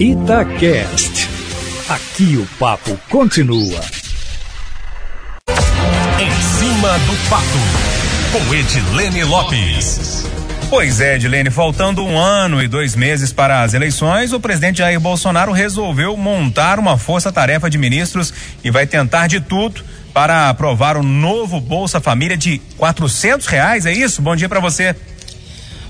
Itacast. Aqui o papo continua. Em cima do papo, com Edilene Lopes. Pois é, Edilene, faltando um ano e dois meses para as eleições, o presidente Jair Bolsonaro resolveu montar uma força-tarefa de ministros e vai tentar de tudo para aprovar o novo Bolsa Família de quatrocentos reais, é isso? Bom dia para você.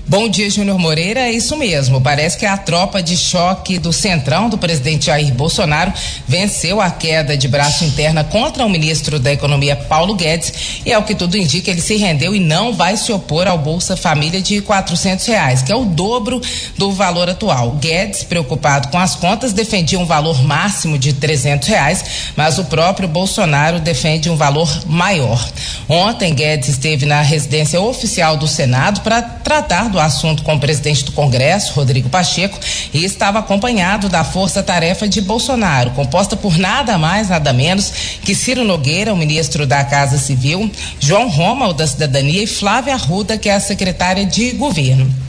Bom dia, Júnior Moreira. É isso mesmo. Parece que a tropa de choque do Centrão do presidente Jair Bolsonaro venceu a queda de braço interna contra o ministro da Economia, Paulo Guedes. E é o que tudo indica, ele se rendeu e não vai se opor ao Bolsa Família de quatrocentos reais, que é o dobro do valor atual. Guedes, preocupado com as contas, defendia um valor máximo de trezentos reais, mas o próprio Bolsonaro defende um valor maior. Ontem, Guedes esteve na residência oficial do Senado para tratar do assunto com o presidente do Congresso, Rodrigo Pacheco, e estava acompanhado da Força Tarefa de Bolsonaro, composta por nada mais, nada menos que Ciro Nogueira, o ministro da Casa Civil, João Roma, o da Cidadania, e Flávia Arruda, que é a secretária de Governo.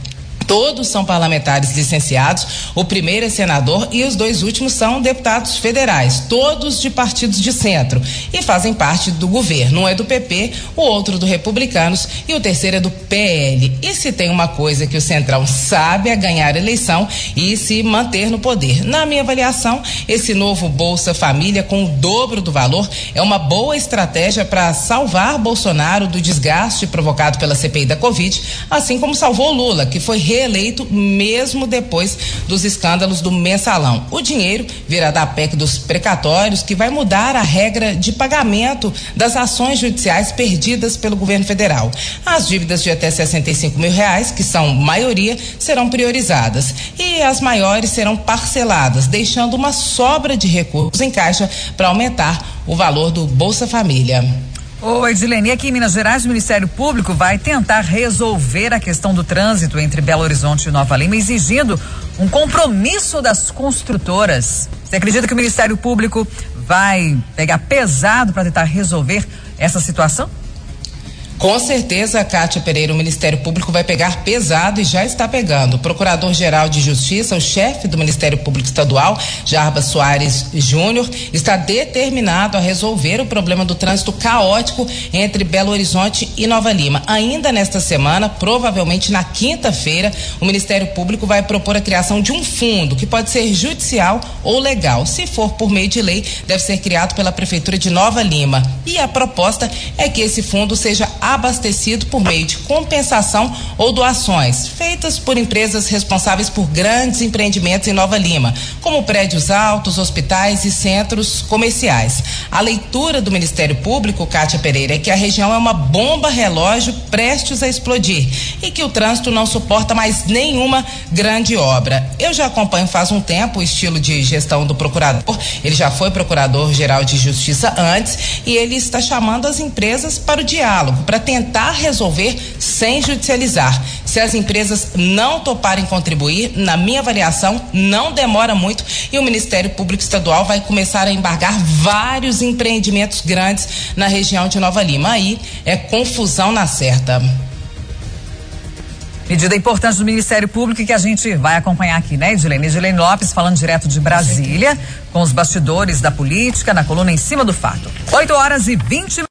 Todos são parlamentares licenciados, o primeiro é senador e os dois últimos são deputados federais, todos de partidos de centro e fazem parte do governo. Um é do PP, o outro do Republicanos e o terceiro é do PL. E se tem uma coisa que o Centrão sabe é ganhar eleição e se manter no poder. Na minha avaliação, esse novo Bolsa Família com o dobro do valor é uma boa estratégia para salvar Bolsonaro do desgaste provocado pela CPI da Covid, assim como salvou Lula, que foi re reeleito mesmo depois dos escândalos do mensalão. O dinheiro virá da PEC dos precatórios, que vai mudar a regra de pagamento das ações judiciais perdidas pelo governo federal. As dívidas de até 65 mil reais, que são maioria, serão priorizadas e as maiores serão parceladas, deixando uma sobra de recursos em caixa para aumentar o valor do Bolsa Família. Ô Edilene, aqui em Minas Gerais, o Ministério Público vai tentar resolver a questão do trânsito entre Belo Horizonte e Nova Lima, exigindo um compromisso das construtoras. Você acredita que o Ministério Público vai pegar pesado para tentar resolver essa situação? Com certeza, Cátia Pereira, o Ministério Público vai pegar pesado e já está pegando. O Procurador-Geral de Justiça, o chefe do Ministério Público Estadual, Jarbas Soares Júnior, está determinado a resolver o problema do trânsito caótico entre Belo Horizonte e Nova Lima. Ainda nesta semana, provavelmente na quinta-feira, o Ministério Público vai propor a criação de um fundo que pode ser judicial ou legal. Se for por meio de lei, deve ser criado pela Prefeitura de Nova Lima. E a proposta é que esse fundo seja abastecido por meio de compensação ou doações feitas por empresas responsáveis por grandes empreendimentos em Nova Lima, como prédios altos, hospitais e centros comerciais. A leitura do Ministério Público, Cátia Pereira, é que a região é uma bomba relógio prestes a explodir e que o trânsito não suporta mais nenhuma grande obra. Eu já acompanho faz um tempo o estilo de gestão do procurador. Ele já foi procurador-geral de justiça antes e ele está chamando as empresas para o diálogo, para tentar resolver sem judicializar. Se as empresas não toparem contribuir, na minha avaliação, não demora muito e o Ministério Público Estadual vai começar a embargar vários empreendimentos grandes na região de Nova Lima. Aí é confusão na certa. Medida importante do Ministério Público que a gente vai acompanhar aqui, né, Edilene? Edilene Lopes falando direto de Brasília, com os bastidores da política, na coluna em cima do fato. 8 horas e 20